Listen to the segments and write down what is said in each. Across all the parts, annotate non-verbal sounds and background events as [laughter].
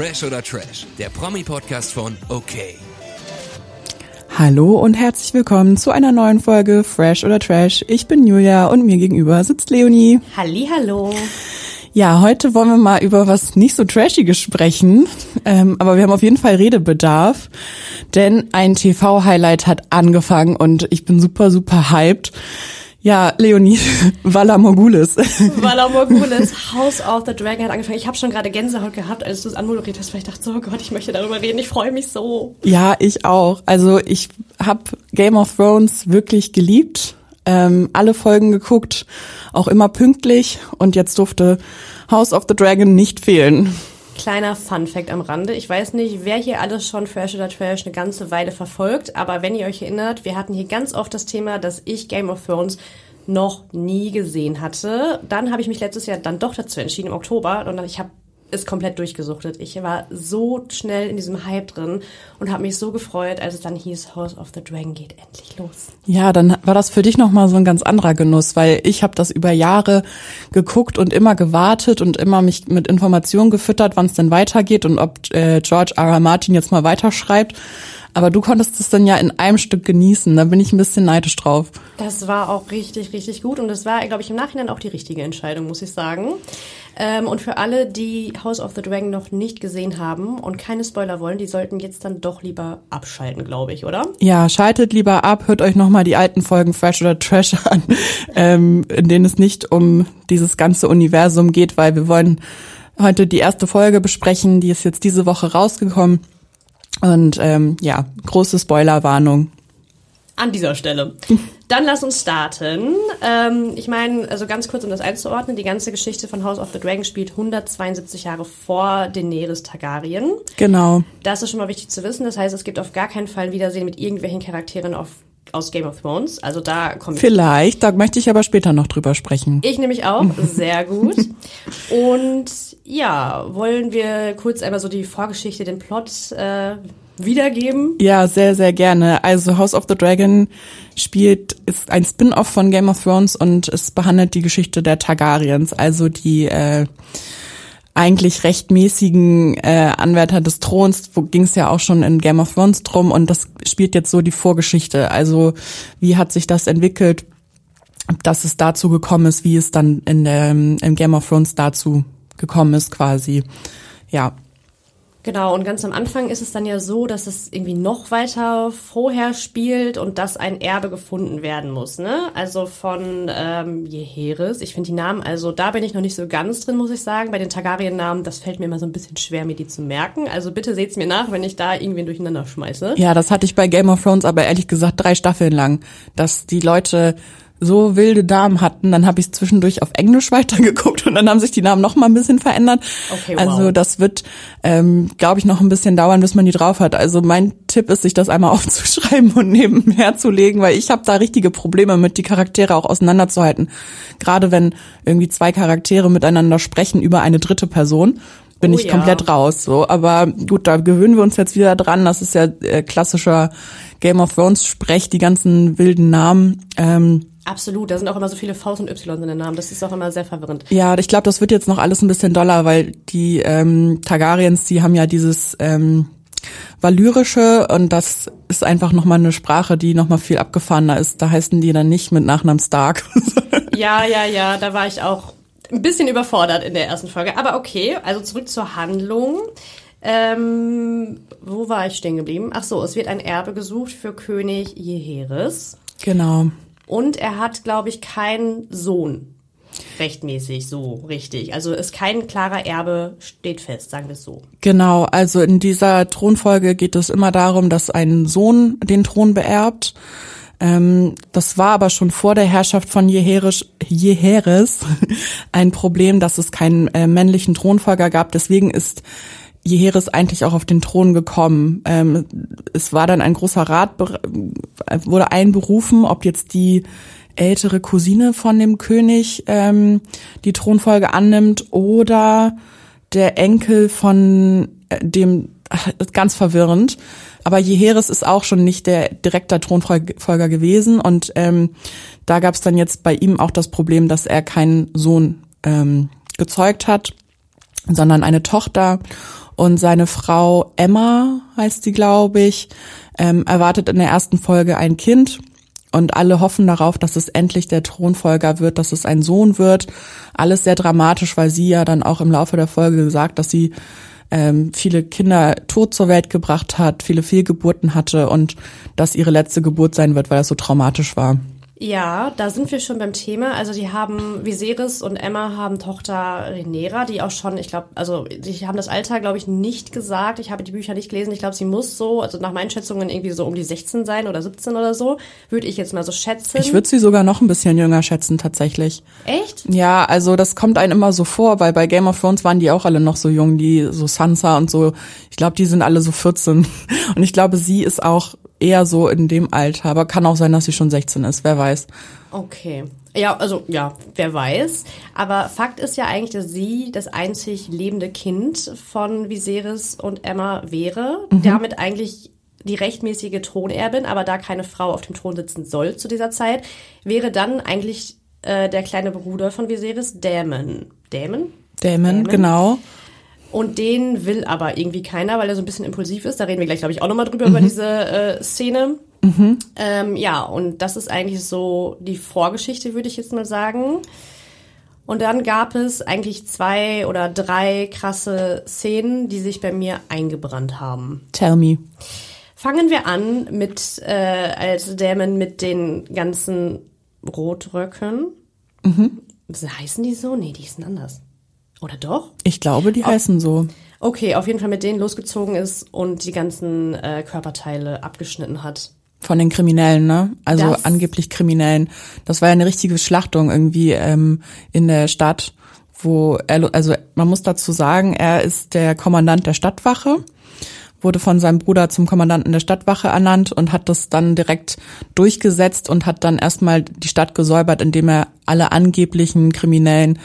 Fresh oder Trash, der Promi-Podcast von OK. Hallo und herzlich willkommen zu einer neuen Folge Fresh oder Trash. Ich bin Julia und mir gegenüber sitzt Leonie. Hallo. Ja, heute wollen wir mal über was nicht so Trashiges sprechen, ähm, aber wir haben auf jeden Fall Redebedarf, denn ein TV-Highlight hat angefangen und ich bin super, super hyped. Ja, Leonie, [laughs] Vala Morgulis. Vala [laughs] Morgulis, [laughs] House of the Dragon hat angefangen. Ich habe schon gerade Gänsehaut gehabt, als du es anmoderiert hast, weil ich dachte, so oh Gott, ich möchte darüber reden. Ich freue mich so. Ja, ich auch. Also ich habe Game of Thrones wirklich geliebt, ähm, alle Folgen geguckt, auch immer pünktlich und jetzt durfte House of the Dragon nicht fehlen. Kleiner Fun Fact am Rande. Ich weiß nicht, wer hier alles schon Fresh oder Trash eine ganze Weile verfolgt, aber wenn ihr euch erinnert, wir hatten hier ganz oft das Thema, dass ich Game of Thrones noch nie gesehen hatte. Dann habe ich mich letztes Jahr dann doch dazu entschieden im Oktober und ich habe ist komplett durchgesuchtet. Ich war so schnell in diesem Hype drin und habe mich so gefreut, als es dann hieß, House of the Dragon geht endlich los. Ja, dann war das für dich nochmal so ein ganz anderer Genuss, weil ich habe das über Jahre geguckt und immer gewartet und immer mich mit Informationen gefüttert, wann es denn weitergeht und ob äh, George R. R. Martin jetzt mal weiterschreibt. Aber du konntest es dann ja in einem Stück genießen. Da bin ich ein bisschen neidisch drauf. Das war auch richtig, richtig gut. Und das war, glaube ich, im Nachhinein auch die richtige Entscheidung, muss ich sagen. Ähm, und für alle, die House of the Dragon noch nicht gesehen haben und keine Spoiler wollen, die sollten jetzt dann doch lieber abschalten, glaube ich, oder? Ja, schaltet lieber ab, hört euch nochmal die alten Folgen Fresh oder Trash [laughs] an, ähm, in denen es nicht um dieses ganze Universum geht, weil wir wollen heute die erste Folge besprechen, die ist jetzt diese Woche rausgekommen. Und ähm, ja, große Spoilerwarnung. An dieser Stelle. [laughs] Dann lass uns starten. Ähm, ich meine, also ganz kurz, um das einzuordnen, die ganze Geschichte von House of the Dragon spielt 172 Jahre vor Daenerys Targaryen. Genau. Das ist schon mal wichtig zu wissen. Das heißt, es gibt auf gar keinen Fall ein Wiedersehen mit irgendwelchen Charakteren auf aus Game of Thrones. Also da kommt Vielleicht, da möchte ich aber später noch drüber sprechen. Ich nämlich auch, sehr gut. Und ja, wollen wir kurz einmal so die Vorgeschichte, den Plot äh, wiedergeben? Ja, sehr, sehr gerne. Also House of the Dragon spielt, ist ein Spin-off von Game of Thrones und es behandelt die Geschichte der Targaryens, also die äh, eigentlich rechtmäßigen äh, Anwärter des Throns, wo ging es ja auch schon in Game of Thrones drum und das spielt jetzt so die Vorgeschichte. Also wie hat sich das entwickelt, dass es dazu gekommen ist, wie es dann in der, in Game of Thrones dazu gekommen ist quasi. Ja, Genau, und ganz am Anfang ist es dann ja so, dass es irgendwie noch weiter vorher spielt und dass ein Erbe gefunden werden muss, ne? Also von ähm, Jeheres. Ich finde die Namen, also da bin ich noch nicht so ganz drin, muss ich sagen. Bei den Targaryen-Namen, das fällt mir immer so ein bisschen schwer, mir die zu merken. Also bitte seht's mir nach, wenn ich da irgendwen durcheinander schmeiße. Ja, das hatte ich bei Game of Thrones aber ehrlich gesagt drei Staffeln lang, dass die Leute so wilde Namen hatten, dann habe ich zwischendurch auf Englisch [laughs] weitergeguckt und dann haben sich die Namen noch mal ein bisschen verändert. Okay, wow. Also das wird, ähm, glaube ich, noch ein bisschen dauern, bis man die drauf hat. Also mein Tipp ist, sich das einmal [laughs] aufzuschreiben und nebenher zu legen, weil ich habe da richtige Probleme mit, die Charaktere auch auseinanderzuhalten. Gerade wenn irgendwie zwei Charaktere miteinander sprechen über eine dritte Person bin oh, ich komplett ja. raus. So, aber gut, da gewöhnen wir uns jetzt wieder dran. Das ist ja äh, klassischer Game of Thrones Sprech, die ganzen wilden Namen. Ähm, Absolut, da sind auch immer so viele Vs und Ys in den Namen. Das ist auch immer sehr verwirrend. Ja, ich glaube, das wird jetzt noch alles ein bisschen doller, weil die ähm, Targaryens, die haben ja dieses ähm, Valyrische und das ist einfach nochmal eine Sprache, die nochmal viel abgefahrener ist. Da heißen die dann nicht mit Nachnamen Stark. [laughs] ja, ja, ja, da war ich auch ein bisschen überfordert in der ersten Folge. Aber okay, also zurück zur Handlung. Ähm, wo war ich stehen geblieben? Ach so, es wird ein Erbe gesucht für König Jeheres. Genau. Und er hat, glaube ich, keinen Sohn. Rechtmäßig, so richtig. Also ist kein klarer Erbe, steht fest, sagen wir es so. Genau, also in dieser Thronfolge geht es immer darum, dass ein Sohn den Thron beerbt. Ähm, das war aber schon vor der Herrschaft von Jeheres, [laughs] ein Problem, dass es keinen äh, männlichen Thronfolger gab. Deswegen ist Jeheres eigentlich auch auf den Thron gekommen. Ähm, es war dann ein großer Rat, wurde einberufen, ob jetzt die ältere Cousine von dem König ähm, die Thronfolge annimmt oder der Enkel von äh, dem, ganz verwirrend. Aber Jeheres ist auch schon nicht der direkter Thronfolger gewesen und ähm, da gab es dann jetzt bei ihm auch das Problem, dass er keinen Sohn ähm, gezeugt hat, sondern eine Tochter Und seine Frau Emma heißt sie, glaube ich, ähm, erwartet in der ersten Folge ein Kind. Und alle hoffen darauf, dass es endlich der Thronfolger wird, dass es ein Sohn wird. Alles sehr dramatisch, weil sie ja dann auch im Laufe der Folge gesagt, dass sie ähm, viele Kinder tot zur Welt gebracht hat, viele Fehlgeburten hatte und dass ihre letzte Geburt sein wird, weil das so traumatisch war. Ja, da sind wir schon beim Thema. Also die haben, Viserys und Emma haben Tochter Rhaenyra, die auch schon, ich glaube, also die haben das Alter, glaube ich, nicht gesagt. Ich habe die Bücher nicht gelesen. Ich glaube, sie muss so, also nach meinen Schätzungen irgendwie so um die 16 sein oder 17 oder so, würde ich jetzt mal so schätzen. Ich würde sie sogar noch ein bisschen jünger schätzen, tatsächlich. Echt? Ja, also das kommt einem immer so vor, weil bei Game of Thrones waren die auch alle noch so jung, die so Sansa und so. Ich glaube, die sind alle so 14. [laughs] Und ich glaube, sie ist auch eher so in dem Alter, aber kann auch sein, dass sie schon 16 ist, wer weiß. Okay. Ja, also ja, wer weiß. Aber Fakt ist ja eigentlich, dass sie das einzig lebende Kind von Viserys und Emma wäre. Mhm. Damit eigentlich die rechtmäßige Thronerbin, aber da keine Frau auf dem Thron sitzen soll zu dieser Zeit, wäre dann eigentlich äh, der kleine Bruder von Viserys Daemon. Daemon? Daemon, genau. Und den will aber irgendwie keiner, weil er so ein bisschen impulsiv ist. Da reden wir gleich, glaube ich, auch nochmal drüber, mhm. über diese äh, Szene. Mhm. Ähm, ja, und das ist eigentlich so die Vorgeschichte, würde ich jetzt mal sagen. Und dann gab es eigentlich zwei oder drei krasse Szenen, die sich bei mir eingebrannt haben. Tell me. Fangen wir an mit, äh, als Dämon mit den ganzen Rotröcken. Mhm. Heißen die so? Nee, die sind anders. Oder doch? Ich glaube, die oh. heißen so. Okay, auf jeden Fall mit denen losgezogen ist und die ganzen äh, Körperteile abgeschnitten hat. Von den Kriminellen, ne? Also das angeblich Kriminellen. Das war ja eine richtige Schlachtung irgendwie ähm, in der Stadt, wo er, also man muss dazu sagen, er ist der Kommandant der Stadtwache wurde von seinem Bruder zum Kommandanten der Stadtwache ernannt und hat das dann direkt durchgesetzt und hat dann erstmal die Stadt gesäubert, indem er alle angeblichen Kriminellen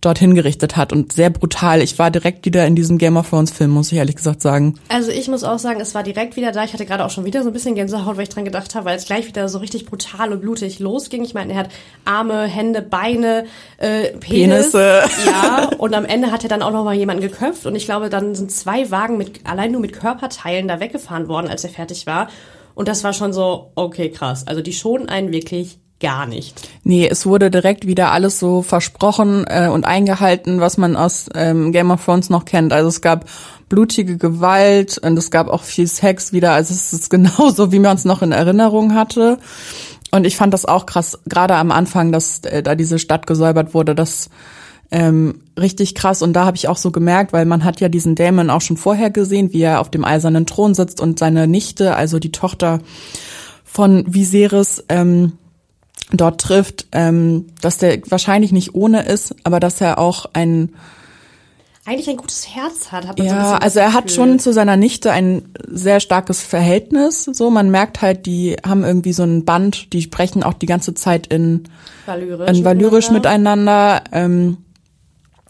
dorthin gerichtet hat und sehr brutal. Ich war direkt wieder in diesem Game of Thrones Film, muss ich ehrlich gesagt sagen. Also ich muss auch sagen, es war direkt wieder da. Ich hatte gerade auch schon wieder so ein bisschen Gänsehaut, weil ich dran gedacht habe, weil es gleich wieder so richtig brutal und blutig losging. Ich meine, er hat Arme, Hände, Beine, äh, Penis. Penisse. Ja, und am Ende hat er dann auch noch mal jemanden geköpft und ich glaube, dann sind zwei Wagen mit allein nur mit Körperteilen da weggefahren worden, als er fertig war. Und das war schon so, okay, krass. Also die schonen einen wirklich gar nicht. Nee, es wurde direkt wieder alles so versprochen äh, und eingehalten, was man aus ähm, Game of Thrones noch kennt. Also es gab blutige Gewalt und es gab auch viel Sex wieder. Also es ist [laughs] genauso, wie man es noch in Erinnerung hatte. Und ich fand das auch krass, gerade am Anfang, dass äh, da diese Stadt gesäubert wurde, das ähm, richtig krass. Und da habe ich auch so gemerkt, weil man hat ja diesen Dämon auch schon vorher gesehen, wie er auf dem eisernen Thron sitzt und seine Nichte, also die Tochter von Viserys, ähm, dort trifft, ähm, dass der wahrscheinlich nicht ohne ist, aber dass er auch ein eigentlich ein gutes Herz hat. hat man ja, so also er hat schon zu seiner Nichte ein sehr starkes Verhältnis. So, man merkt halt, die haben irgendwie so ein Band, die sprechen auch die ganze Zeit in Valyrisch, in Valyrisch miteinander. miteinander ähm,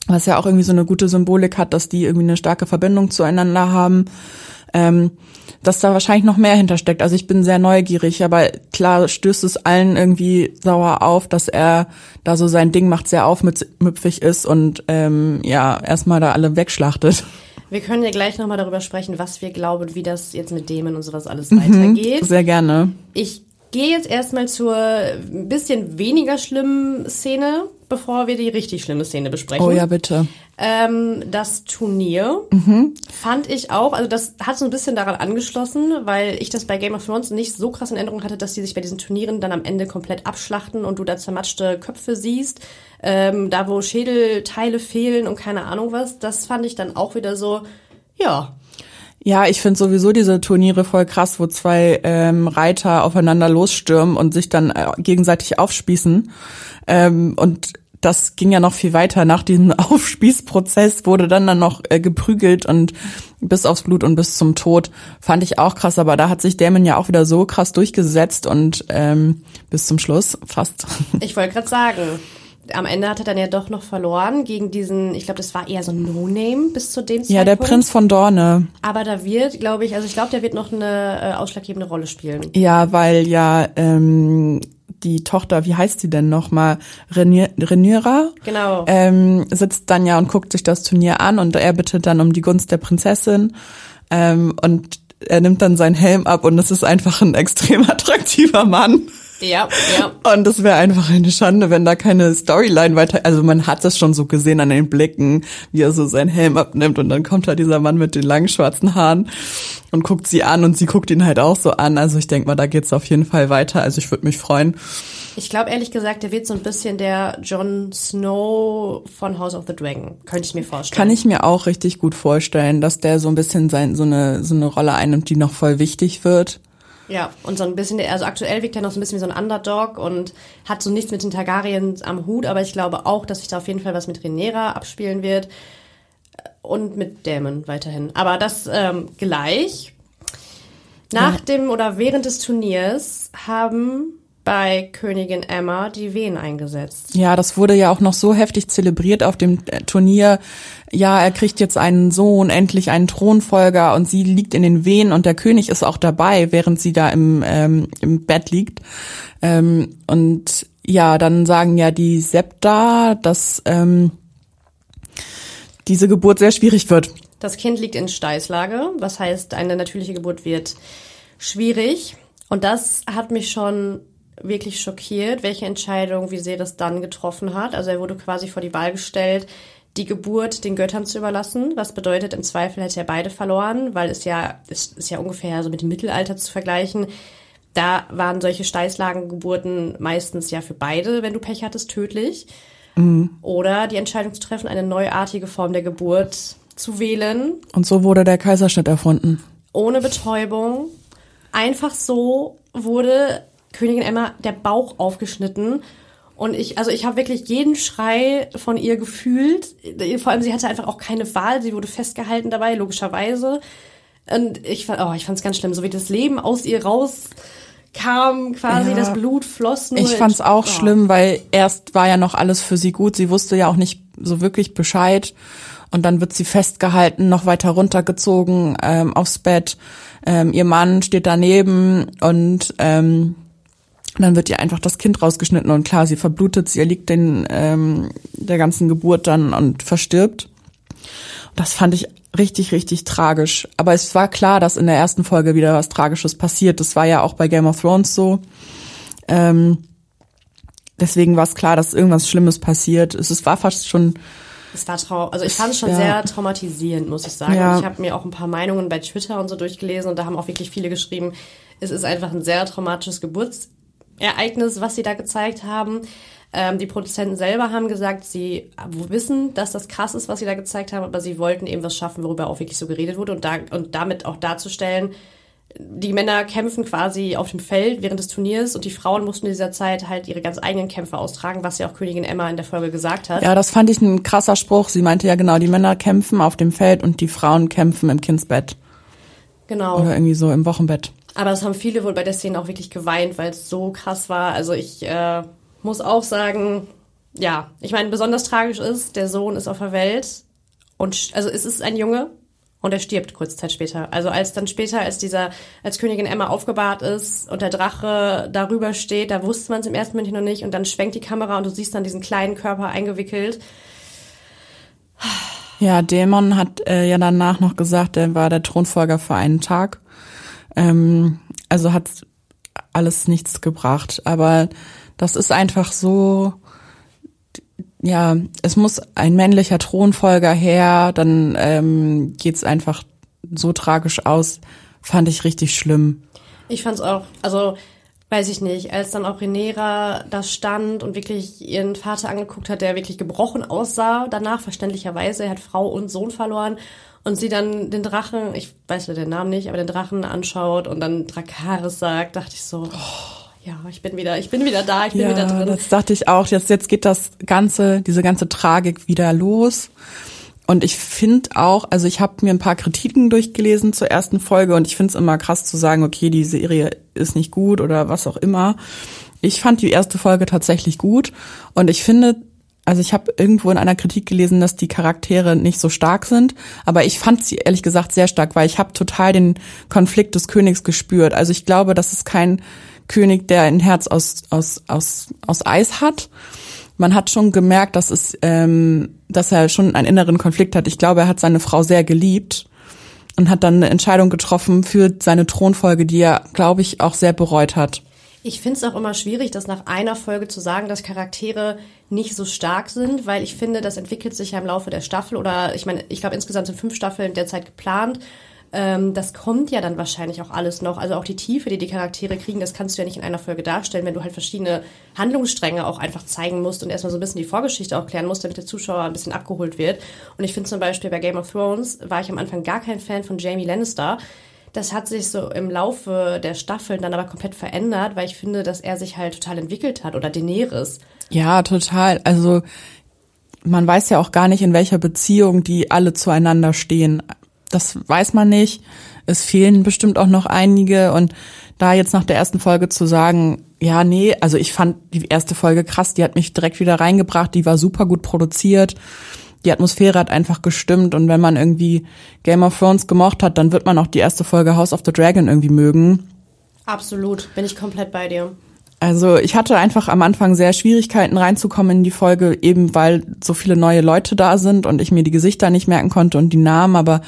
was ja auch irgendwie so eine gute Symbolik hat, dass die irgendwie eine starke Verbindung zueinander haben. Ähm, dass da wahrscheinlich noch mehr hintersteckt. Also ich bin sehr neugierig, aber klar stößt es allen irgendwie sauer auf, dass er da so sein Ding macht, sehr aufmüpfig ist und ähm, ja, erstmal da alle wegschlachtet. Wir können ja gleich nochmal darüber sprechen, was wir glauben, wie das jetzt mit Dämen und sowas alles mhm, weitergeht. Sehr gerne. Ich gehe jetzt erstmal zur ein bisschen weniger schlimmen Szene, bevor wir die richtig schlimme Szene besprechen. Oh ja, bitte. Ähm, das Turnier mhm. fand ich auch, also das hat so ein bisschen daran angeschlossen, weil ich das bei Game of Thrones nicht so krass in Erinnerung hatte, dass die sich bei diesen Turnieren dann am Ende komplett abschlachten und du da zermatschte Köpfe siehst. Ähm, da, wo Schädelteile fehlen und keine Ahnung was, das fand ich dann auch wieder so, ja, ja, ich finde sowieso diese Turniere voll krass, wo zwei ähm, Reiter aufeinander losstürmen und sich dann äh, gegenseitig aufspießen. Ähm, und das ging ja noch viel weiter. Nach diesem [laughs] Aufspießprozess wurde dann dann noch äh, geprügelt und bis aufs Blut und bis zum Tod. Fand ich auch krass, aber da hat sich Damon ja auch wieder so krass durchgesetzt und ähm, bis zum Schluss fast. [laughs] Ich wollte gerade sagen, am Ende hat er dann ja doch noch verloren gegen diesen, ich glaube, das war eher so ein No-Name bis zu dem Zeitpunkt. Ja, der Prinz von Dorne. Aber da wird, glaube ich, also ich glaube, der wird noch eine äh, ausschlaggebende Rolle spielen. Ja, weil ja ähm, die Tochter, wie heißt sie denn nochmal? Rhaenyra? Genau. Ähm, sitzt dann ja und guckt sich das Turnier an und er bittet dann um die Gunst der Prinzessin. Ähm, und er nimmt dann seinen Helm ab und es ist einfach ein [laughs] extrem attraktiver Mann. Ja, ja. Und es wäre einfach eine Schande, wenn da keine Storyline weiter, also man hat es schon so gesehen an den Blicken, wie er so seinen Helm abnimmt und dann kommt da dieser Mann mit den langen schwarzen Haaren und guckt sie an und sie guckt ihn halt auch so an. Also ich denke mal, da geht's auf jeden Fall weiter. Also ich würde mich freuen. Ich glaube ehrlich gesagt, der wird so ein bisschen der Jon Snow von House of the Dragon. Könnte ich mir vorstellen. Kann ich mir auch richtig gut vorstellen, dass der so ein bisschen sein, so eine, so eine Rolle einnimmt, die noch voll wichtig wird. Ja, und so ein bisschen, also aktuell wirkt er noch so ein bisschen wie so ein Underdog und hat so nichts mit den Targaryens am Hut, aber ich glaube auch, dass sich da auf jeden Fall was mit Rhaenyra abspielen wird und mit Dämon weiterhin. Aber das ähm, gleich. Nach ja. dem oder während des Turniers haben bei Königin Emma die Wehen eingesetzt. Ja, das wurde ja auch noch so heftig zelebriert auf dem äh, Turnier. Ja, er kriegt jetzt einen Sohn, endlich einen Thronfolger und sie liegt in den Wehen und der König ist auch dabei, während sie da im, ähm, im Bett liegt. Ähm, und ja, dann sagen ja die Septa, dass ähm, diese Geburt sehr schwierig wird. Das Kind liegt in Steißlage, was heißt, eine natürliche Geburt wird schwierig. Und das hat mich schon wirklich schockiert, welche Entscheidung Viserys dann getroffen hat. Also er wurde quasi vor die Wahl gestellt, die Geburt den Göttern zu überlassen, was bedeutet, im Zweifel hätte er beide verloren, weil es ja, es ist ja ungefähr so mit dem Mittelalter zu vergleichen. Da waren solche Steißlagengeburten meistens ja für beide, wenn du Pech hattest, tödlich. Mhm. Oder die Entscheidung zu treffen, eine neuartige Form der Geburt zu wählen. Und so wurde der Kaiserschnitt erfunden. Ohne Betäubung. Einfach so wurde Königin Emma der Bauch aufgeschnitten. Und ich, also ich habe wirklich jeden Schrei von ihr gefühlt. Vor allem, sie hatte einfach auch keine Wahl. Sie wurde festgehalten dabei, logischerweise. Und ich fand, oh, ich fand es ganz schlimm, so wie das Leben aus ihr rauskam, quasi ja, das Blut floss nur. Ich fand's auch oh. schlimm, weil erst war ja noch alles für sie gut. Sie wusste ja auch nicht so wirklich Bescheid. Und dann wird sie festgehalten, noch weiter runtergezogen ähm, aufs Bett. Ähm, ihr Mann steht daneben und ähm, und dann wird ihr einfach das Kind rausgeschnitten und klar, sie verblutet, sie erliegt den, ähm, der ganzen Geburt dann und verstirbt. Das fand ich richtig, richtig tragisch. Aber es war klar, dass in der ersten Folge wieder was Tragisches passiert. Das war ja auch bei Game of Thrones so. Ähm, deswegen war es klar, dass irgendwas Schlimmes passiert. Es, es war fast schon. Es war trau also ich fand es schon ja. sehr traumatisierend, muss ich sagen. Ja. Ich habe mir auch ein paar Meinungen bei Twitter und so durchgelesen und da haben auch wirklich viele geschrieben, es ist einfach ein sehr traumatisches Geburts Ereignis, was sie da gezeigt haben. Ähm, die Produzenten selber haben gesagt, sie wissen, dass das krass ist, was sie da gezeigt haben, aber sie wollten eben was schaffen, worüber auch wirklich so geredet wurde und, da, und damit auch darzustellen, die Männer kämpfen quasi auf dem Feld während des Turniers und die Frauen mussten in dieser Zeit halt ihre ganz eigenen Kämpfe austragen, was ja auch Königin Emma in der Folge gesagt hat. Ja, das fand ich ein krasser Spruch. Sie meinte ja genau, die Männer kämpfen auf dem Feld und die Frauen kämpfen im Kindsbett. Genau. Oder irgendwie so im Wochenbett. Aber es haben viele wohl bei der Szene auch wirklich geweint, weil es so krass war. Also ich äh, muss auch sagen, ja, ich meine, besonders tragisch ist, der Sohn ist auf der Welt und also es ist ein Junge und er stirbt kurze Zeit später. Also als dann später, als dieser, als Königin Emma aufgebahrt ist und der Drache darüber steht, da wusste man es im ersten Moment noch nicht und dann schwenkt die Kamera und du siehst dann diesen kleinen Körper eingewickelt. Ja, Dämon hat äh, ja danach noch gesagt, er war der Thronfolger für einen Tag. Ähm, also hat alles nichts gebracht. Aber das ist einfach so, ja, es muss ein männlicher Thronfolger her, dann ähm, geht's einfach so tragisch aus. Fand ich richtig schlimm. Ich fand's auch, also weiß ich nicht, als dann auch Renera da stand und wirklich ihren Vater angeguckt hat, der wirklich gebrochen aussah, danach verständlicherweise, er hat Frau und Sohn verloren und sie dann den Drachen, ich weiß ja den Namen nicht, aber den Drachen anschaut und dann Drakaris sagt, dachte ich so, oh, ja, ich bin wieder, ich bin wieder da, ich bin ja, wieder drin. Das dachte ich auch. Jetzt, jetzt geht das ganze, diese ganze Tragik wieder los. Und ich finde auch, also ich habe mir ein paar Kritiken durchgelesen zur ersten Folge und ich finde es immer krass zu sagen, okay, die Serie ist nicht gut oder was auch immer. Ich fand die erste Folge tatsächlich gut und ich finde, also ich habe irgendwo in einer Kritik gelesen, dass die Charaktere nicht so stark sind, aber ich fand sie ehrlich gesagt sehr stark, weil ich habe total den Konflikt des Königs gespürt. Also ich glaube, dass es kein König, der ein Herz aus, aus, aus, aus Eis hat. Man hat schon gemerkt, dass es, ähm, dass er schon einen inneren Konflikt hat. Ich glaube, er hat seine Frau sehr geliebt und hat dann eine Entscheidung getroffen für seine Thronfolge, die er, glaube ich, auch sehr bereut hat. Ich finde es auch immer schwierig, das nach einer Folge zu sagen, dass Charaktere nicht so stark sind, weil ich finde, das entwickelt sich ja im Laufe der Staffel oder ich meine, ich glaube insgesamt sind fünf Staffeln derzeit geplant. Ähm, das kommt ja dann wahrscheinlich auch alles noch. Also auch die Tiefe, die die Charaktere kriegen, das kannst du ja nicht in einer Folge darstellen, wenn du halt verschiedene Handlungsstränge auch einfach zeigen musst und erstmal so ein bisschen die Vorgeschichte auch klären musst, damit der Zuschauer ein bisschen abgeholt wird. Und ich finde zum Beispiel bei Game of Thrones war ich am Anfang gar kein Fan von Jamie Lannister das hat sich so im Laufe der Staffeln dann aber komplett verändert, weil ich finde, dass er sich halt total entwickelt hat oder Daenerys. Ja, total. Also man weiß ja auch gar nicht, in welcher Beziehung die alle zueinander stehen. Das weiß man nicht. Es fehlen bestimmt auch noch einige und da jetzt nach der ersten Folge zu sagen, ja, nee, also ich fand die erste Folge krass, die hat mich direkt wieder reingebracht, die war super gut produziert die Atmosphäre hat einfach gestimmt und wenn man irgendwie Game of Thrones gemocht hat, dann wird man auch die erste Folge House of the Dragon irgendwie mögen. Absolut, bin ich komplett bei dir. Also ich hatte einfach am Anfang sehr Schwierigkeiten reinzukommen in die Folge, eben weil so viele neue Leute da sind und ich mir die Gesichter nicht merken konnte und die Namen, aber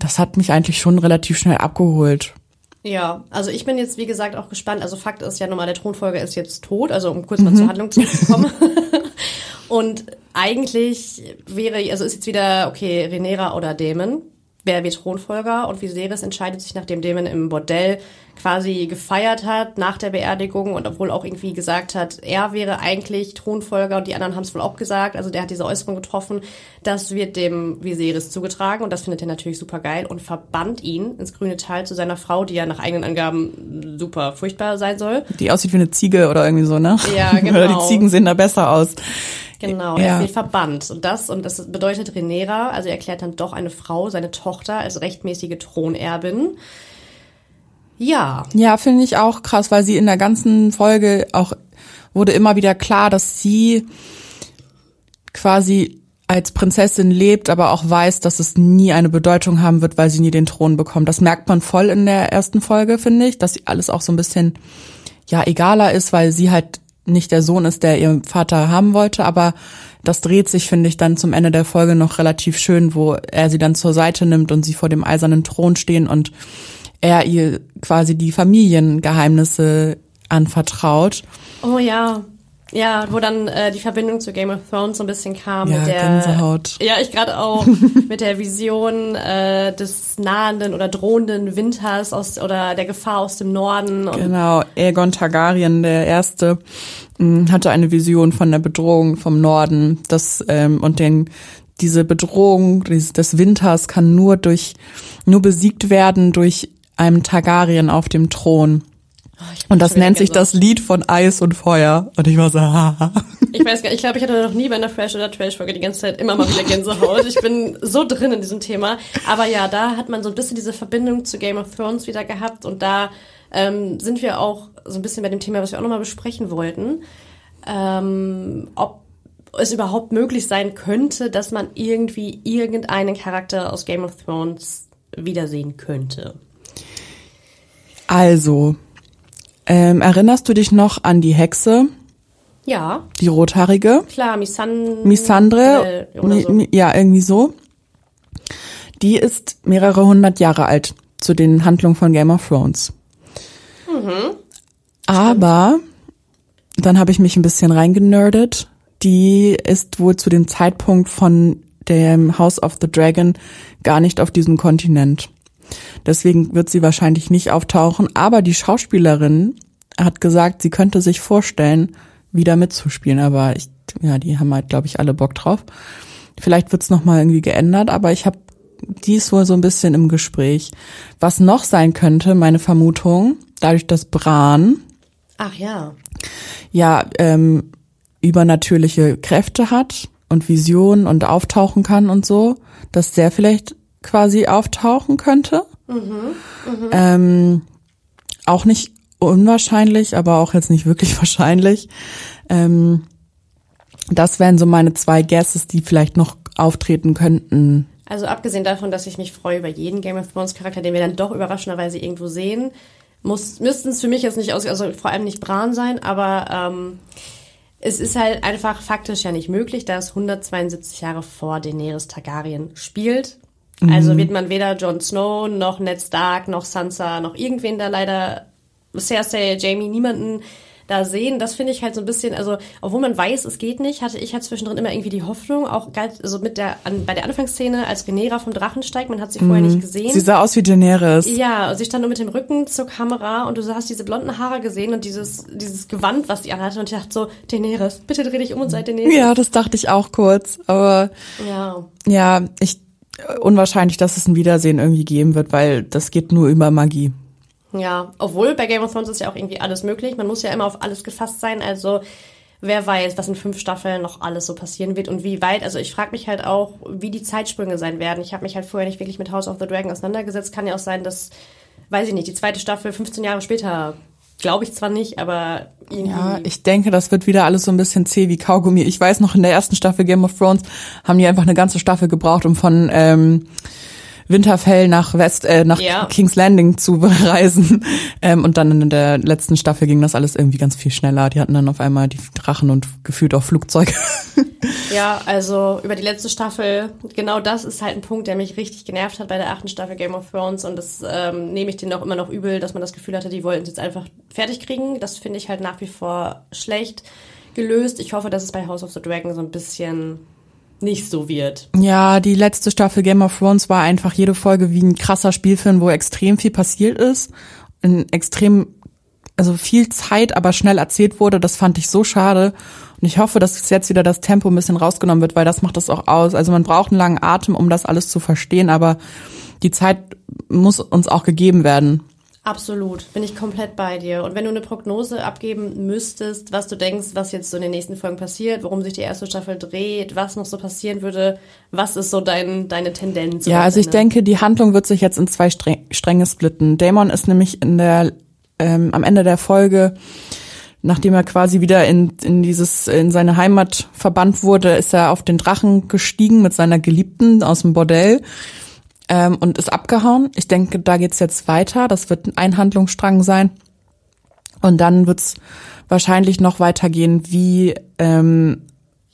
das hat mich eigentlich schon relativ schnell abgeholt. Ja, also ich bin jetzt wie gesagt auch gespannt. Also Fakt ist ja nochmal, der Thronfolger ist jetzt tot, also um kurz mal mhm. zur Handlung zu kommen. [laughs] [laughs] und eigentlich wäre, also ist jetzt wieder, okay, Renera oder Dämon. Wer wird Thronfolger? Und Viserys entscheidet sich, nachdem Dämon im Bordell quasi gefeiert hat nach der Beerdigung und obwohl auch irgendwie gesagt hat, er wäre eigentlich Thronfolger und die anderen haben es wohl auch gesagt, also der hat diese Äußerung getroffen, das wird dem Viserys zugetragen und das findet er natürlich super geil und verbannt ihn ins grüne Tal zu seiner Frau, die ja nach eigenen Angaben super furchtbar sein soll. Die aussieht wie eine Ziege oder irgendwie so, ne? Ja, genau. [laughs] oder die Ziegen sehen da besser aus. Genau, ja. er wird verbannt. Und das, und das bedeutet Renera, also er erklärt dann doch eine Frau, seine Tochter, als rechtmäßige Thronerbin. Ja. Ja, finde ich auch krass, weil sie in der ganzen Folge auch wurde immer wieder klar, dass sie quasi als Prinzessin lebt, aber auch weiß, dass es nie eine Bedeutung haben wird, weil sie nie den Thron bekommt. Das merkt man voll in der ersten Folge, finde ich, dass alles auch so ein bisschen ja egaler ist, weil sie halt nicht der Sohn ist, der ihr Vater haben wollte, aber das dreht sich, finde ich, dann zum Ende der Folge noch relativ schön, wo er sie dann zur Seite nimmt und sie vor dem eisernen Thron stehen und er ihr quasi die Familiengeheimnisse anvertraut. Oh ja. Ja, wo dann äh, die Verbindung zu Game of Thrones so ein bisschen kam ja, mit der Gänsehaut. Ja, ich gerade auch [laughs] mit der Vision äh, des nahenden oder drohenden Winters aus oder der Gefahr aus dem Norden. genau, Aegon Targaryen, der erste, mh, hatte eine Vision von der Bedrohung vom Norden, das ähm, und den diese Bedrohung des, des Winters kann nur durch nur besiegt werden durch einem Targaryen auf dem Thron. Oh, und das nennt sich das Lied von Eis und Feuer. Und ich war so, [laughs] haha. Ich weiß gar nicht, ich glaube, ich hatte noch nie bei einer Fresh oder Trash-Folge die ganze Zeit immer mal wieder Gänsehaut. Ich bin so drin in diesem Thema. Aber ja, da hat man so ein bisschen diese Verbindung zu Game of Thrones wieder gehabt. Und da ähm, sind wir auch so ein bisschen bei dem Thema, was wir auch nochmal besprechen wollten. Ähm, ob es überhaupt möglich sein könnte, dass man irgendwie irgendeinen Charakter aus Game of Thrones wiedersehen könnte. Also, ähm, erinnerst du dich noch an die Hexe? Ja. Die rothaarige? Klar, Misandre. Misandre, so. ja, irgendwie so. Die ist mehrere hundert Jahre alt zu den Handlungen von Game of Thrones. Mhm. Aber dann habe ich mich ein bisschen reingenerdet. Die ist wohl zu dem Zeitpunkt von dem House of the Dragon gar nicht auf diesem Kontinent. Deswegen wird sie wahrscheinlich nicht auftauchen. Aber die Schauspielerin hat gesagt, sie könnte sich vorstellen, wieder mitzuspielen. Aber ich, ja, die haben halt, glaube ich, alle Bock drauf. Vielleicht wird's noch mal irgendwie geändert, aber ich habe die ist wohl so ein bisschen im Gespräch. Was noch sein könnte, meine Vermutung, dadurch, dass Bran Ach ja. Ja, ähm, übernatürliche Kräfte hat und Visionen und auftauchen kann und so, dass der vielleicht quasi auftauchen könnte. Mhm, mh. ähm, auch nicht unwahrscheinlich, aber auch jetzt nicht wirklich [laughs] wahrscheinlich. Ähm, das wären so meine zwei Guesses, die vielleicht noch auftreten könnten. Also abgesehen davon, dass ich mich freue über jeden Game of Thrones Charakter, den wir dann doch überraschenderweise irgendwo sehen, muss, müssten es für mich jetzt nicht aus, also vor allem nicht Bran sein, aber ähm, es ist halt einfach faktisch ja nicht möglich, da es 172 Jahre vor Daenerys Targaryen spielt. Also wird man weder Jon Snow noch Ned Stark noch Sansa noch irgendwen da leider Cersei, Jamie, niemanden da sehen. Das finde ich halt so ein bisschen, also obwohl man weiß, es geht nicht, hatte ich halt zwischendrin immer irgendwie die Hoffnung, auch also mit der an, bei der Anfangsszene, als Rhaenyra vom Drachen steigt, man hat sie vorher nicht gesehen. Sie sah aus wie Daenerys. Ja, sie stand nur mit dem Rücken zur Kamera und du hast diese blonden Haare gesehen und dieses, dieses Gewand, was sie anhatte und ich dachte so, Daenerys, bitte dreh dich um und sei Daenerys. Ja, das dachte ich auch kurz, aber Ja. ja, ich unwahrscheinlich, dass es ein Wiedersehen irgendwie geben wird, weil das geht nur über Magie. Ja, obwohl bei Game of Thrones ist ja auch irgendwie alles möglich. Man muss ja immer auf alles gefasst sein. Also wer weiß, was in fünf Staffeln noch alles so passieren wird und wie weit. Also ich frage mich halt auch, wie die Zeitsprünge sein werden. Ich habe mich halt vorher nicht wirklich mit House of the Dragon auseinandergesetzt. Kann ja auch sein, dass, weiß ich nicht, die zweite Staffel 15 Jahre später, glaube ich zwar nicht, aber irgendwie. Ja, ich denke, das wird wieder alles so ein bisschen zäh wie Kaugummi. Ich weiß noch, in der ersten Staffel Game of Thrones haben die einfach eine ganze Staffel gebraucht, um von ähm, Winterfell nach West, äh, nach Ja. King's Landing zu [laughs] reisen. Ähm, und dann in der letzten Staffel ging das alles irgendwie ganz viel schneller. Die hatten dann auf einmal die Drachen und gefühlt auch Flugzeuge. [laughs] Ja, also über die letzte Staffel, genau das ist halt ein Punkt, der mich richtig genervt hat bei der achten Staffel Game of Thrones und das ähm, nehme ich denen auch immer noch übel, dass man das Gefühl hatte, die wollten es jetzt einfach fertig kriegen. Das finde ich halt nach wie vor schlecht gelöst. Ich hoffe, dass es bei House of the Dragon so ein bisschen nicht so wird. Ja, die letzte Staffel Game of Thrones war einfach jede Folge wie ein krasser Spielfilm, wo extrem viel passiert ist. In extrem, also viel Zeit, aber schnell erzählt wurde. Das fand ich so schade. Und ich hoffe, dass jetzt wieder das Tempo ein bisschen rausgenommen wird, weil das macht das auch aus. Also man braucht einen langen Atem, um das alles zu verstehen, aber die Zeit muss uns auch gegeben werden. Absolut, bin ich komplett bei dir. Und wenn du eine Prognose abgeben müsstest, was du denkst, was jetzt so in den nächsten Folgen passiert, worum sich die erste Staffel dreht, was noch so passieren würde, was ist so dein, deine Tendenz? Ja, also ich denke, die Handlung wird sich jetzt in zwei Stränge splitten. Damon ist nämlich in der ähm, am Ende der Folge, nachdem er quasi wieder in, in dieses in seine Heimat verbannt wurde, ist er auf den Drachen gestiegen mit seiner Geliebten aus dem Bordell ähm, und ist abgehauen. Ich denke, da geht's jetzt weiter. Das wird ein Handlungsstrang sein. Und dann wird's wahrscheinlich noch weitergehen, wie ähm,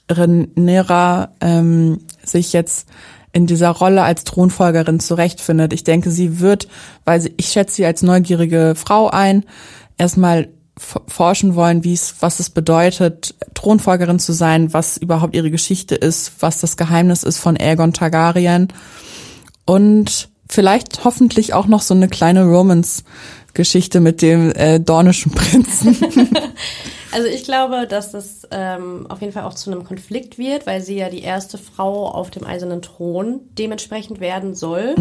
Rhaenyra ähm, sich jetzt in dieser Rolle als Thronfolgerin zurechtfindet. Ich denke, sie wird, weil sie, ich schätze sie als neugierige Frau ein, erstmal forschen wollen, wie es, was es bedeutet, Thronfolgerin zu sein, was überhaupt ihre Geschichte ist, was das Geheimnis ist von Aegon Targaryen und vielleicht hoffentlich auch noch so eine kleine Romance-Geschichte mit dem äh, dornischen Prinzen. [laughs] Also ich glaube, dass das ähm, auf jeden Fall auch zu einem Konflikt wird, weil sie ja die erste Frau auf dem eisernen Thron dementsprechend werden soll.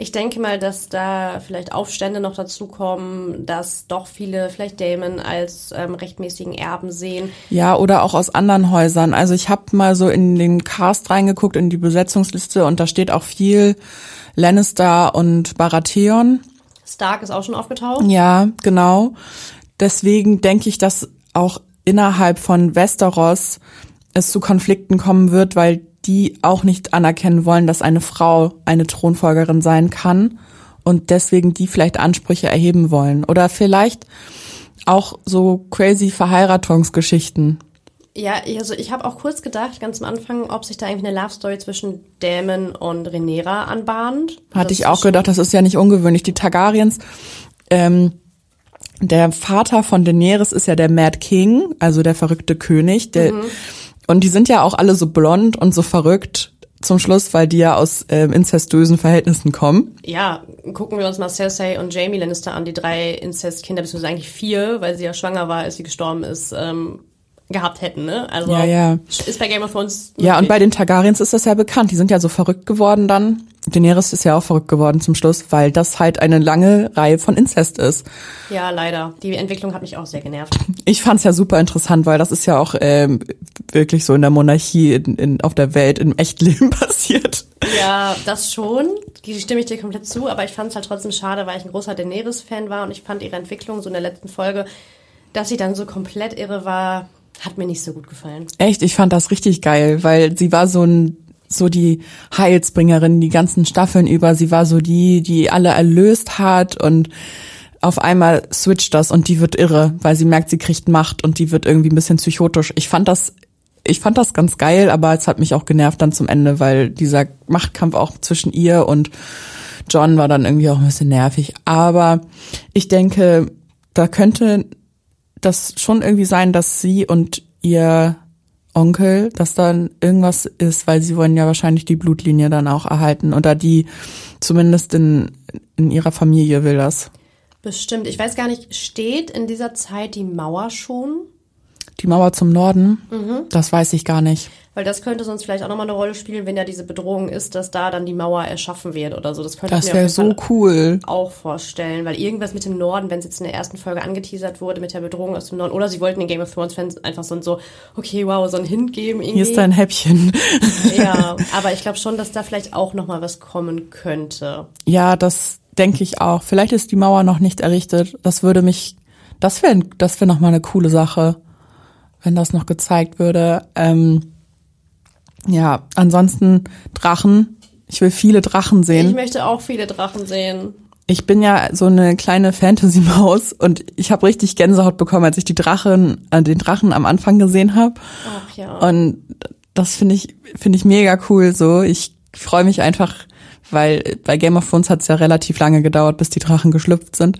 Ich denke mal, dass da vielleicht Aufstände noch dazukommen, dass doch viele vielleicht Damon als ähm, rechtmäßigen Erben sehen. Ja, oder auch aus anderen Häusern. Also ich habe mal so in den Cast reingeguckt, in die Besetzungsliste und da steht auch viel Lannister und Baratheon. Stark ist auch schon aufgetaucht. Ja, genau. Deswegen denke ich, dass auch innerhalb von Westeros es zu Konflikten kommen wird, weil die auch nicht anerkennen wollen, dass eine Frau eine Thronfolgerin sein kann und deswegen die vielleicht Ansprüche erheben wollen. Oder vielleicht auch so crazy Verheiratungsgeschichten. Ja, also ich habe auch kurz gedacht, ganz am Anfang, ob sich da irgendwie eine Love Story zwischen Damon und Rhaenyra anbahnt. Hatte Das ich auch gedacht, das ist ja nicht ungewöhnlich. Die Targaryens, ähm, der Vater von Daenerys ist ja der Mad King, also der verrückte König. Der, Und die sind ja auch alle so blond und so verrückt zum Schluss, weil die ja aus ähm, inzestösen Verhältnissen kommen. Ja, gucken wir uns mal Cersei und Jamie Lannister an, die drei Inzestkinder, beziehungsweise eigentlich vier, weil sie ja schwanger war, als sie gestorben ist, ähm, gehabt hätten, ne? Also Ja, ja. ist bei Game of Thrones. Ja, und bei den Targaryens ist das ja bekannt. Die sind ja so verrückt geworden dann. Daenerys ist ja auch verrückt geworden zum Schluss, weil das halt eine lange Reihe von Inzest ist. Ja, leider. Die Entwicklung hat mich auch sehr genervt. Ich fand's ja super interessant, weil das ist ja auch ähm, wirklich so in der Monarchie in, in, auf der Welt im Echtleben [laughs] passiert. Ja, das schon. Die stimme ich dir komplett zu, aber ich fand es halt trotzdem schade, weil ich ein großer Daenerys-Fan war und ich fand ihre Entwicklung so in der letzten Folge, dass sie dann so komplett irre war, hat mir nicht so gut gefallen. Echt, ich fand das richtig geil, weil sie war so ein so die Heilsbringerin die ganzen Staffeln über. Sie war so die, die alle erlöst hat und auf einmal switcht das und die wird irre, weil sie merkt, sie kriegt Macht und die wird irgendwie ein bisschen psychotisch. Ich fand das, ich fand das ganz geil, aber es hat mich auch genervt dann zum Ende, weil dieser Machtkampf auch zwischen ihr und John war dann irgendwie auch ein bisschen nervig. Aber ich denke, da könnte das schon irgendwie sein, dass sie und ihr Onkel, dass dann irgendwas ist, weil sie wollen ja wahrscheinlich die Blutlinie dann auch erhalten oder die zumindest in, in ihrer Familie will das. Bestimmt. Ich weiß gar nicht, steht in dieser Zeit die Mauer schon? Die Mauer zum Norden? Das weiß ich gar nicht. Weil das könnte sonst vielleicht auch nochmal eine Rolle spielen, wenn ja diese Bedrohung ist, dass da dann die Mauer erschaffen wird oder so. Das könnte Das ich mir so cool. auch vorstellen, weil irgendwas mit dem Norden, wenn es jetzt in der ersten Folge angeteasert wurde, mit der Bedrohung aus dem Norden, oder sie wollten den Game of Thrones Fans einfach so, ein so okay, wow, so ein Hint geben irgendwie. Hier ist dein Häppchen. [laughs] ja, [laughs] aber ich glaube schon, dass da vielleicht auch nochmal was kommen könnte. Ja, das denke ich auch. Vielleicht ist die Mauer noch nicht errichtet. Das würde mich, das wäre, das wäre noch mal eine coole Sache, wenn das noch gezeigt würde. Ähm, ja, ansonsten Drachen. Ich will viele Drachen Ich sehen. möchte auch viele Drachen sehen. Ich bin ja so eine kleine Fantasy-Maus und ich habe richtig Gänsehaut bekommen, als ich die Drachen, äh, den Drachen am Anfang gesehen habe. Ach ja. Und das finde ich, finde ich mega cool so. Ich freue mich einfach, weil bei Game of Thrones hat es ja relativ lange gedauert, bis die Drachen geschlüpft sind.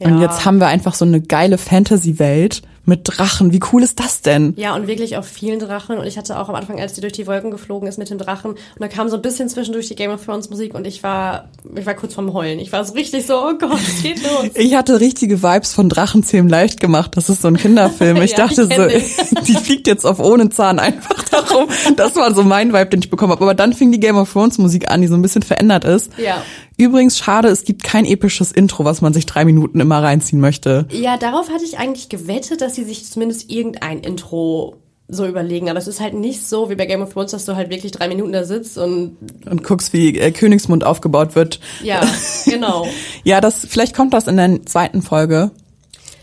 Und Ja. jetzt haben wir einfach so eine geile Fantasy-Welt mit Drachen. Wie cool ist das denn? Ja, und wirklich auf vielen Drachen. Und ich hatte auch am Anfang, als die durch die Wolken geflogen ist mit dem Drachen, und da kam so ein bisschen zwischendurch die Game of Thrones Musik und ich war, ich war kurz vorm Heulen. Ich war so richtig so, oh Gott, es geht los. [laughs] Ich hatte richtige Vibes von Drachenzähmen leicht gemacht. Das ist so ein Kinderfilm. [laughs] Ich Ja, dachte ich so, [laughs] die fliegt jetzt auf ohne Zahn einfach darum. Das war so mein Vibe, den ich bekommen habe. Aber dann fing die Game of Thrones Musik an, die so ein bisschen verändert ist. Ja. Übrigens schade, es gibt kein episches Intro, was man sich drei Minuten immer reinziehen möchte. Ja, darauf hatte ich eigentlich gewettet, dass sie sich zumindest irgendein Intro so überlegen. Aber es ist halt nicht so wie bei Game of Thrones, dass du halt wirklich drei Minuten da sitzt und Und guckst, wie äh, Königsmund aufgebaut wird. ja, [laughs] genau. Ja, das vielleicht kommt das in der zweiten Folge.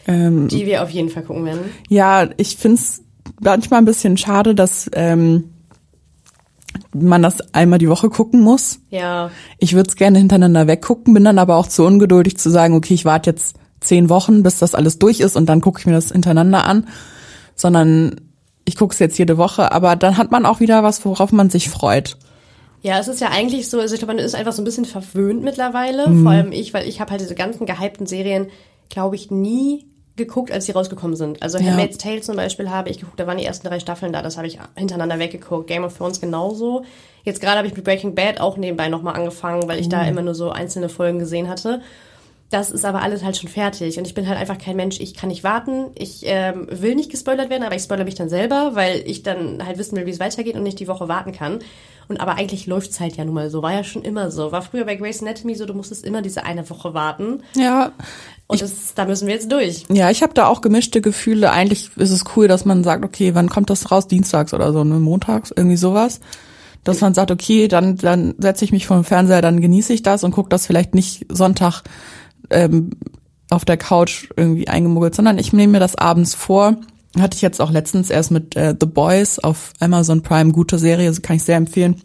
Ähm, Die wir auf jeden Fall gucken werden. ja, ich find's manchmal ein bisschen schade, dass ähm, man das einmal die Woche gucken muss. Ja. Ich würde es gerne hintereinander weggucken, bin dann aber auch zu ungeduldig zu sagen, okay, ich warte jetzt zehn Wochen, bis das alles durch ist und dann gucke ich mir das hintereinander an, sondern ich gucke es jetzt jede Woche, aber dann hat man auch wieder was, worauf man sich freut. Ja, es ist ja eigentlich so, also ich glaube, man ist einfach so ein bisschen verwöhnt mittlerweile. Mhm. Vor allem ich, weil ich habe halt diese ganzen gehypten Serien, glaube ich, nie geguckt, als sie rausgekommen sind. Also Ja. Handmaid's Tale zum Beispiel habe ich geguckt, da waren die ersten drei Staffeln da, das habe ich hintereinander weggeguckt. Game of Thrones genauso. Jetzt gerade habe ich mit Breaking Bad auch nebenbei nochmal angefangen, weil ich Mhm. da immer nur so einzelne Folgen gesehen hatte. Das ist aber alles halt schon fertig und ich bin halt einfach kein Mensch, ich kann nicht warten, ich ähm, will nicht gespoilert werden, aber ich spoilere mich dann selber, weil ich dann halt wissen will, wie es weitergeht und nicht die Woche warten kann. Und aber eigentlich läuft's halt ja nun mal so, war ja schon immer so. War früher bei Grey's Anatomy so, du musstest immer diese eine Woche warten Ja, und das, da müssen wir jetzt durch. ja, ich habe da auch gemischte Gefühle. Eigentlich ist es cool, dass man sagt, okay, wann kommt das raus? Dienstags oder so, ne? Montags, irgendwie sowas. Dass man sagt, okay, dann, dann setze ich mich vor dem Fernseher, dann genieße ich das und gucke das vielleicht nicht Sonntag ähm, auf der Couch irgendwie eingemuggelt, sondern ich nehme mir das abends vor. Hatte ich jetzt auch letztens erst mit äh, The Boys auf Amazon Prime, gute Serie, also kann ich sehr empfehlen.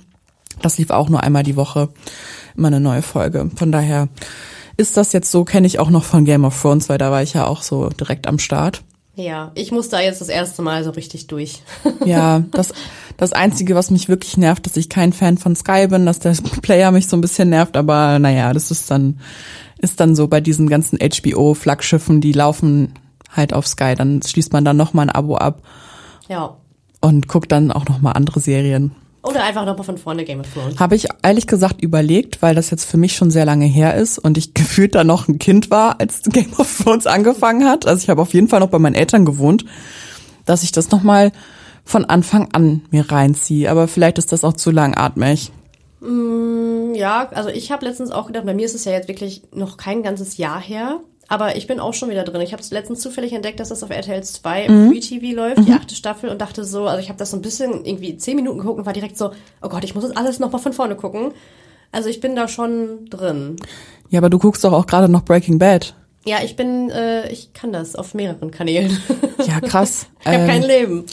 Das lief auch nur einmal die Woche, immer eine neue Folge. Von daher ist das jetzt so, kenne ich auch noch von Game of Thrones, weil da war ich ja auch so direkt am Start. Ja, ich muss da jetzt das erste Mal so richtig durch. [laughs] Ja, das, das Einzige, was mich wirklich nervt, dass ich kein Fan von Sky bin, dass der [laughs] Player mich so ein bisschen nervt, aber naja, das ist dann, ist dann so bei diesen ganzen HBO-Flaggschiffen, die laufen halt auf Sky, dann schließt man dann nochmal ein Abo ab ja. und guckt dann auch nochmal andere Serien. Oder einfach nochmal von vorne Game of Thrones. Habe ich ehrlich gesagt überlegt, weil das jetzt für mich schon sehr lange her ist und ich [laughs] gefühlt da noch ein Kind war, als Game of Thrones angefangen hat. Also ich habe auf jeden Fall noch bei meinen Eltern gewohnt, dass ich das nochmal von Anfang an mir reinziehe. Aber vielleicht ist das auch zu langatmig. Ja, also ich habe letztens auch gedacht, bei mir ist es ja jetzt wirklich noch kein ganzes Jahr her. Aber ich bin auch schon wieder drin. Ich habe es letztens zufällig entdeckt, dass das auf RTL 2 im Free TV läuft, die achte Staffel, und dachte so, also ich habe das so ein bisschen irgendwie zehn Minuten geguckt und war direkt so, oh Gott, ich muss das alles nochmal von vorne gucken. Also ich bin da schon drin. Ja, aber du guckst doch auch gerade noch Breaking Bad. Ja, ich bin, äh, ich kann das auf mehreren Kanälen. Ja, krass. [laughs] ich habe Ähm, kein Leben.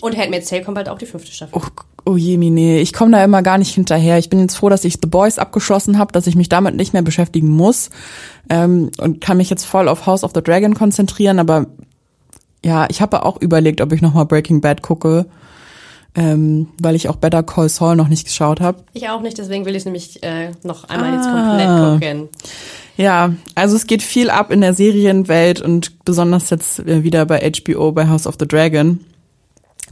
Und Handmaid's Tale kommt bald auch die fünfte Staffel. Oh, oh je, nee, ich komme da immer gar nicht hinterher. Ich bin jetzt froh, dass ich The Boys abgeschlossen habe, dass ich mich damit nicht mehr beschäftigen muss ähm, und kann mich jetzt voll auf House of the Dragon konzentrieren. Aber ja, ich habe auch überlegt, ob ich nochmal Breaking Bad gucke, ähm, weil ich auch Better Call Saul noch nicht geschaut habe. Ich auch nicht, deswegen will ich nämlich äh, noch einmal jetzt komplett gucken. Ja, also es geht viel ab in der Serienwelt und besonders jetzt äh, wieder bei HBO bei House of the Dragon.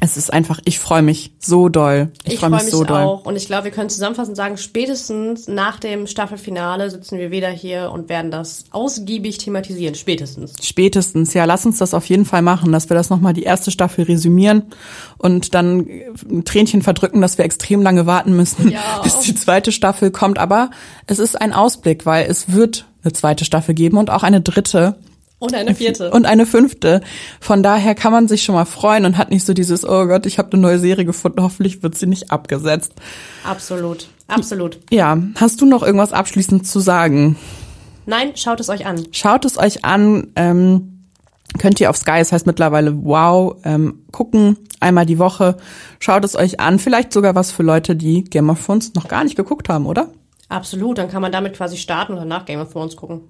Es ist einfach, ich freue mich so doll. Ich, Ich freue mich mich so doll. auch und ich glaube, wir können zusammenfassend sagen, spätestens nach dem Staffelfinale sitzen wir wieder hier und werden das ausgiebig thematisieren. Spätestens. Spätestens, ja, lass uns das auf jeden Fall machen, dass wir das nochmal die erste Staffel resümieren und dann ein Tränchen verdrücken, dass wir extrem lange warten müssen, Ja. [laughs] bis die zweite Staffel kommt. Aber es ist ein Ausblick, weil es wird eine zweite Staffel geben und auch eine dritte. Und eine vierte. Und eine fünfte. Von daher kann man sich schon mal freuen und hat nicht so dieses, oh Gott, ich habe eine neue Serie gefunden, hoffentlich wird sie nicht abgesetzt. absolut. Absolut. Ja, hast du noch irgendwas abschließend zu sagen? Nein, schaut es euch an. Schaut es euch an. Ähm, könnt ihr auf Sky, es heißt mittlerweile Wow, ähm, gucken, einmal die Woche. Schaut es euch an. Vielleicht sogar was für Leute, die Game of Thrones noch gar nicht geguckt haben, oder? Absolut. Dann kann man damit quasi starten und danach Game of Thrones gucken.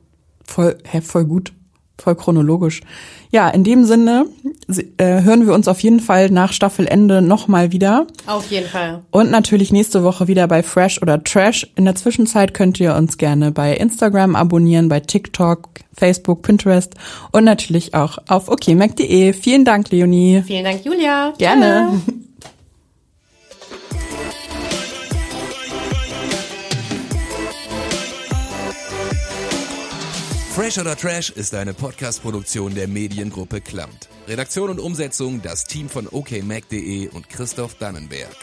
Voll, hä, voll gut. Voll chronologisch. Ja, in dem Sinne äh, hören wir uns auf jeden Fall nach Staffelende nochmal wieder. Auf jeden Fall. Und natürlich nächste Woche wieder bei Fresh oder Trash. In der Zwischenzeit könnt ihr uns gerne bei Instagram abonnieren, bei TikTok, Facebook, Pinterest und natürlich auch auf okmac.de. Vielen Dank, Leonie. Vielen Dank, Julia. Gerne. Fresh oder Trash ist eine Podcast-Produktion der Mediengruppe Klamt. Redaktion und Umsetzung das Team von okmac.de und Christoph Dannenberg.